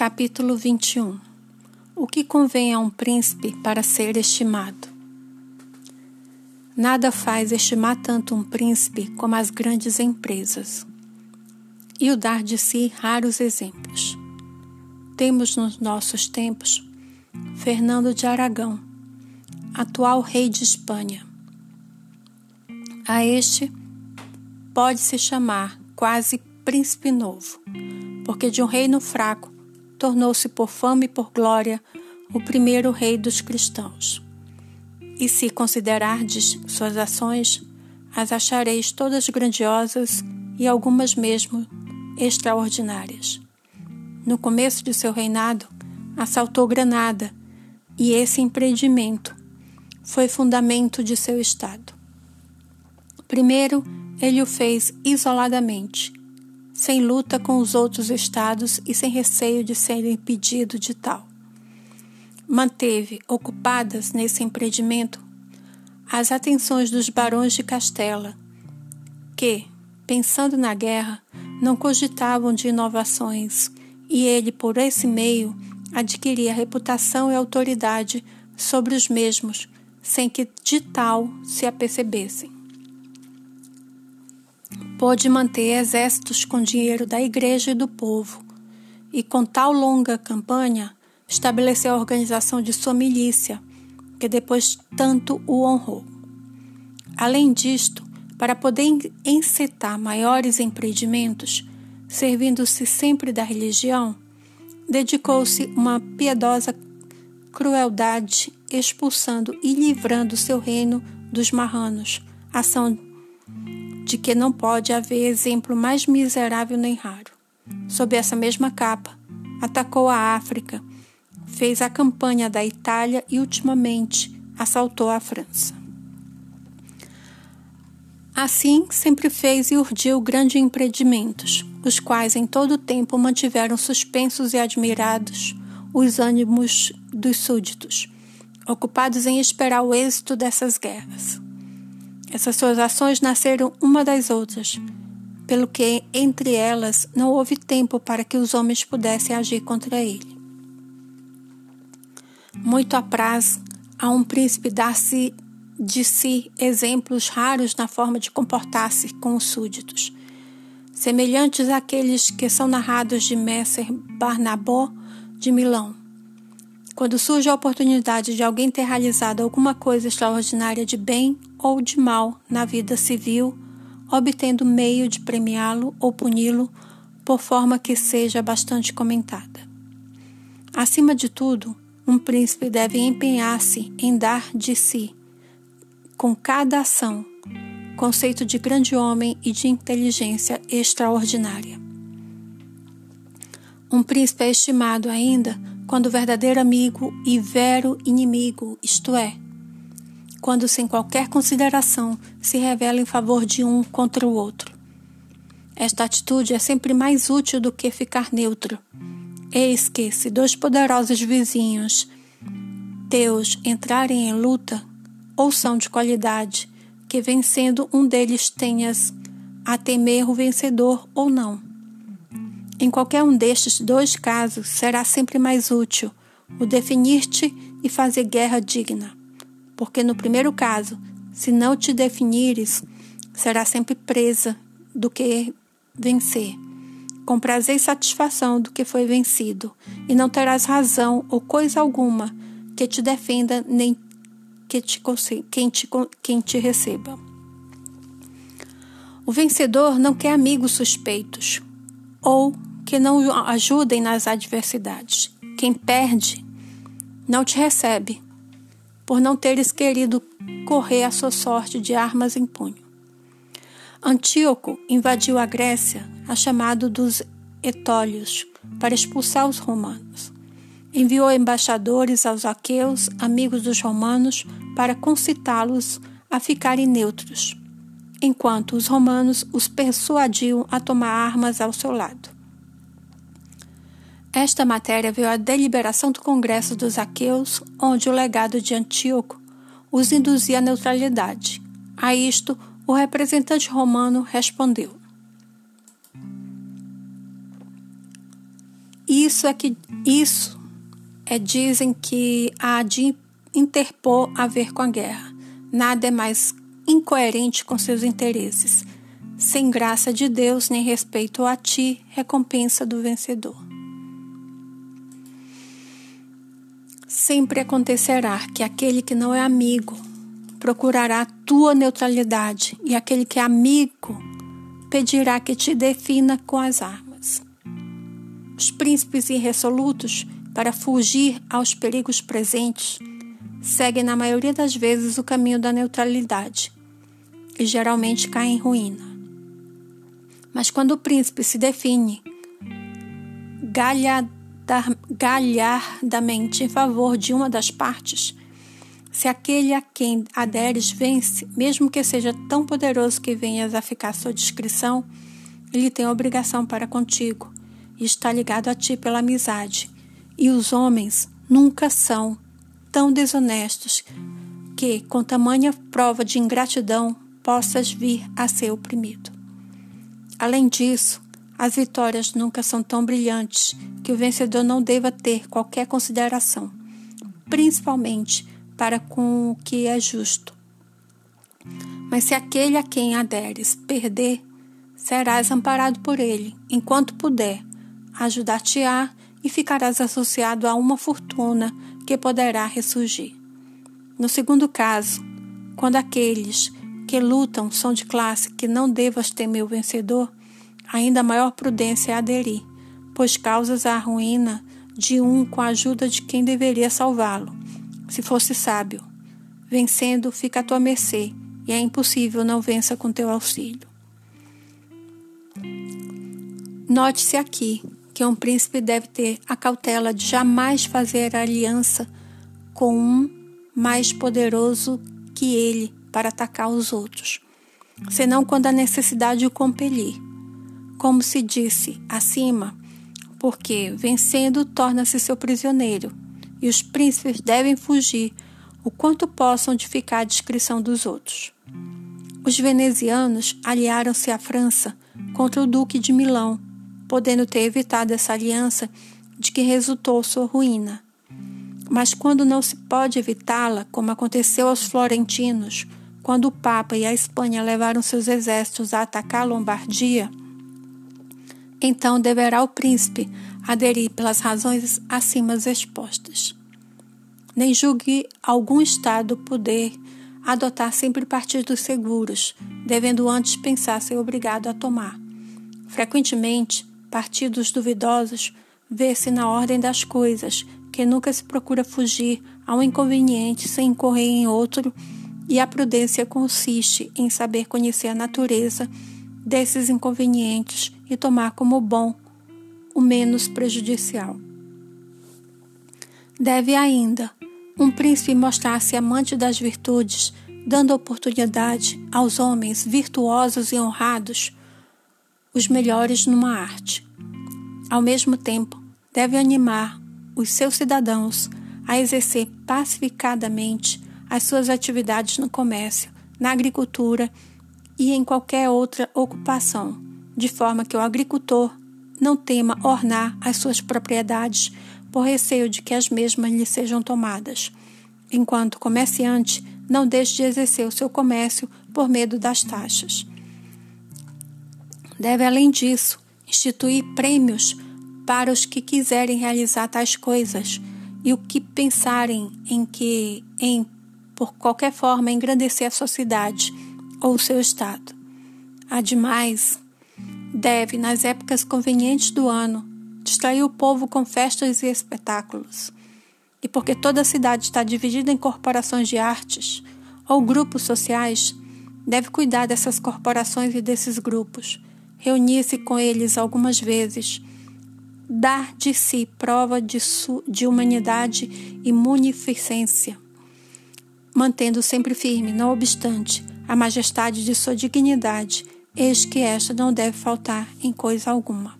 Capítulo 21 O que convém a um príncipe para ser estimado? Nada faz estimar tanto um príncipe como as grandes empresas. E o dar de si raros exemplos. Temos nos nossos tempos Fernando de Aragão, atual rei de Espanha. A este pode-se chamar quase príncipe novo porque de um reino fraco tornou-se por fama e por glória o primeiro rei dos cristãos. E se considerardes suas ações, as achareis todas grandiosas e algumas mesmo extraordinárias. No começo de seu reinado, assaltou Granada, e esse empreendimento foi fundamento de seu estado. Primeiro, ele o fez isoladamente, sem luta com os outros estados e sem receio de ser impedido de tal. Manteve ocupadas nesse empreendimento as atenções dos barões de Castela, que, pensando na guerra, não cogitavam de inovações, e ele, por esse meio, adquiria reputação e autoridade sobre os mesmos, sem que de tal se apercebessem pôde manter exércitos com dinheiro da igreja e do povo, e com tal longa campanha estabeleceu a organização de sua milícia, que depois tanto o honrou. Além disto, para poder encetar maiores empreendimentos, servindo-se sempre da religião, dedicou-se uma piedosa crueldade, expulsando e livrando seu reino dos marranos, ação de que não pode haver exemplo mais miserável nem raro. Sob essa mesma capa, atacou a África, fez a campanha da Itália e, ultimamente, assaltou a França. Assim, sempre fez e urdiu grandes empreendimentos, os quais em todo o tempo mantiveram suspensos e admirados os ânimos dos súditos, ocupados em esperar o êxito dessas guerras. Essas suas ações nasceram uma das outras, pelo que entre elas não houve tempo para que os homens pudessem agir contra ele. Muito apraz a um príncipe dar-se de si exemplos raros na forma de comportar-se com os súditos, semelhantes àqueles que são narrados de Messer Barnabó de Milão. Quando surge a oportunidade de alguém ter realizado alguma coisa extraordinária de bem ou de mal na vida civil, obtendo meio de premiá-lo ou puni-lo por forma que seja bastante comentada. Acima de tudo, um príncipe deve empenhar-se em dar de si, com cada ação, conceito de grande homem e de inteligência extraordinária. Um príncipe é estimado ainda quando verdadeiro amigo e vero inimigo, isto é, quando sem qualquer consideração se revela em favor de um contra o outro. Esta atitude é sempre mais útil do que ficar neutro. Eis que, se dois poderosos vizinhos teus entrarem em luta, ou são de qualidade, que vencendo um deles tenhas a temer o vencedor ou não. Em qualquer um destes dois casos, será sempre mais útil o definir-te e fazer guerra digna. Porque no primeiro caso, se não te definires, será sempre presa do que vencer, com prazer e satisfação do que foi vencido, e não terás razão ou coisa alguma que te defenda nem que te, quem, te, quem te receba. O vencedor não quer amigos suspeitos ou que não ajudem nas adversidades. Quem perde não te recebe, por não teres querido correr a sua sorte de armas em punho. Antíoco invadiu a Grécia a chamado dos Etólios para expulsar os romanos. Enviou embaixadores aos aqueus, amigos dos romanos, para concitá-los a ficarem neutros, enquanto os romanos os persuadiam a tomar armas ao seu lado. Esta matéria veio à deliberação do Congresso dos Aqueus, onde o legado de Antíoco os induzia à neutralidade. A isto, o representante romano respondeu: Isso é que isso é dizem que há de interpor a ver com a guerra. Nada é mais incoerente com seus interesses. Sem graça de Deus nem respeito a ti, recompensa do vencedor. Sempre acontecerá que aquele que não é amigo procurará a tua neutralidade e aquele que é amigo pedirá que te defina com as armas. Os príncipes irresolutos, para fugir aos perigos presentes, seguem na maioria das vezes o caminho da neutralidade e geralmente caem em ruína. Mas quando o príncipe se define galhardamente em favor de uma das partes, se aquele a quem aderes vence, mesmo que seja tão poderoso que venhas a ficar à sua discrição, ele tem obrigação para contigo e está ligado a ti pela amizade. E os homens nunca são tão desonestos que, com tamanha prova de ingratidão, possas vir a ser oprimido. Além disso, as vitórias nunca são tão brilhantes que o vencedor não deva ter qualquer consideração, principalmente para com o que é justo. Mas se aquele a quem aderes perder, serás amparado por ele, enquanto puder, ajudar-te-á e ficarás associado a uma fortuna que poderá ressurgir. No segundo caso, quando aqueles que lutam são de classe que não devas temer o vencedor, ainda maior prudência é aderir, pois causas a ruína de um com a ajuda de quem deveria salvá-lo se fosse sábio. Vencendo, fica à tua mercê, e é impossível não vença com teu auxílio. Note-se aqui que um príncipe deve ter a cautela de jamais fazer aliança com um mais poderoso que ele para atacar os outros, senão quando a necessidade o compelir. Como se disse acima, porque vencendo torna-se seu prisioneiro e os príncipes devem fugir o quanto possam de ficar à discrição dos outros. Os venezianos aliaram-se à França contra o Duque de Milão, podendo ter evitado essa aliança de que resultou sua ruína. Mas quando não se pode evitá-la, como aconteceu aos florentinos, quando o Papa e a Espanha levaram seus exércitos a atacar a Lombardia, então deverá o príncipe aderir pelas razões acima expostas. Nem julgue algum Estado poder adotar sempre partidos seguros, devendo antes pensar ser obrigado a tomar. Frequentemente, partidos duvidosos vê-se na ordem das coisas, que nunca se procura fugir a um inconveniente sem incorrer em outro, e a prudência consiste em saber conhecer a natureza desses inconvenientes e tomar como bom o menos prejudicial. Deve ainda um príncipe mostrar-se amante das virtudes, dando oportunidade aos homens virtuosos e honrados, os melhores numa arte. Ao mesmo tempo, deve animar os seus cidadãos a exercer pacificadamente as suas atividades no comércio, na agricultura e em qualquer outra ocupação, de forma que o agricultor não tema ornar as suas propriedades por receio de que as mesmas lhe sejam tomadas, enquanto comerciante não deixe de exercer o seu comércio por medo das taxas. Deve, além disso, instituir prêmios para os que quiserem realizar tais coisas e o que pensarem em que, em, por qualquer forma, engrandecer a sociedade ou seu Estado. Ademais, deve, nas épocas convenientes do ano, distrair o povo com festas e espetáculos. E porque toda a cidade está dividida em corporações de artes ou grupos sociais, deve cuidar dessas corporações e desses grupos, reunir-se com eles algumas vezes, dar de si prova de, de humanidade e munificência, mantendo sempre firme, não obstante, a majestade de sua dignidade eis que esta não deve faltar em coisa alguma.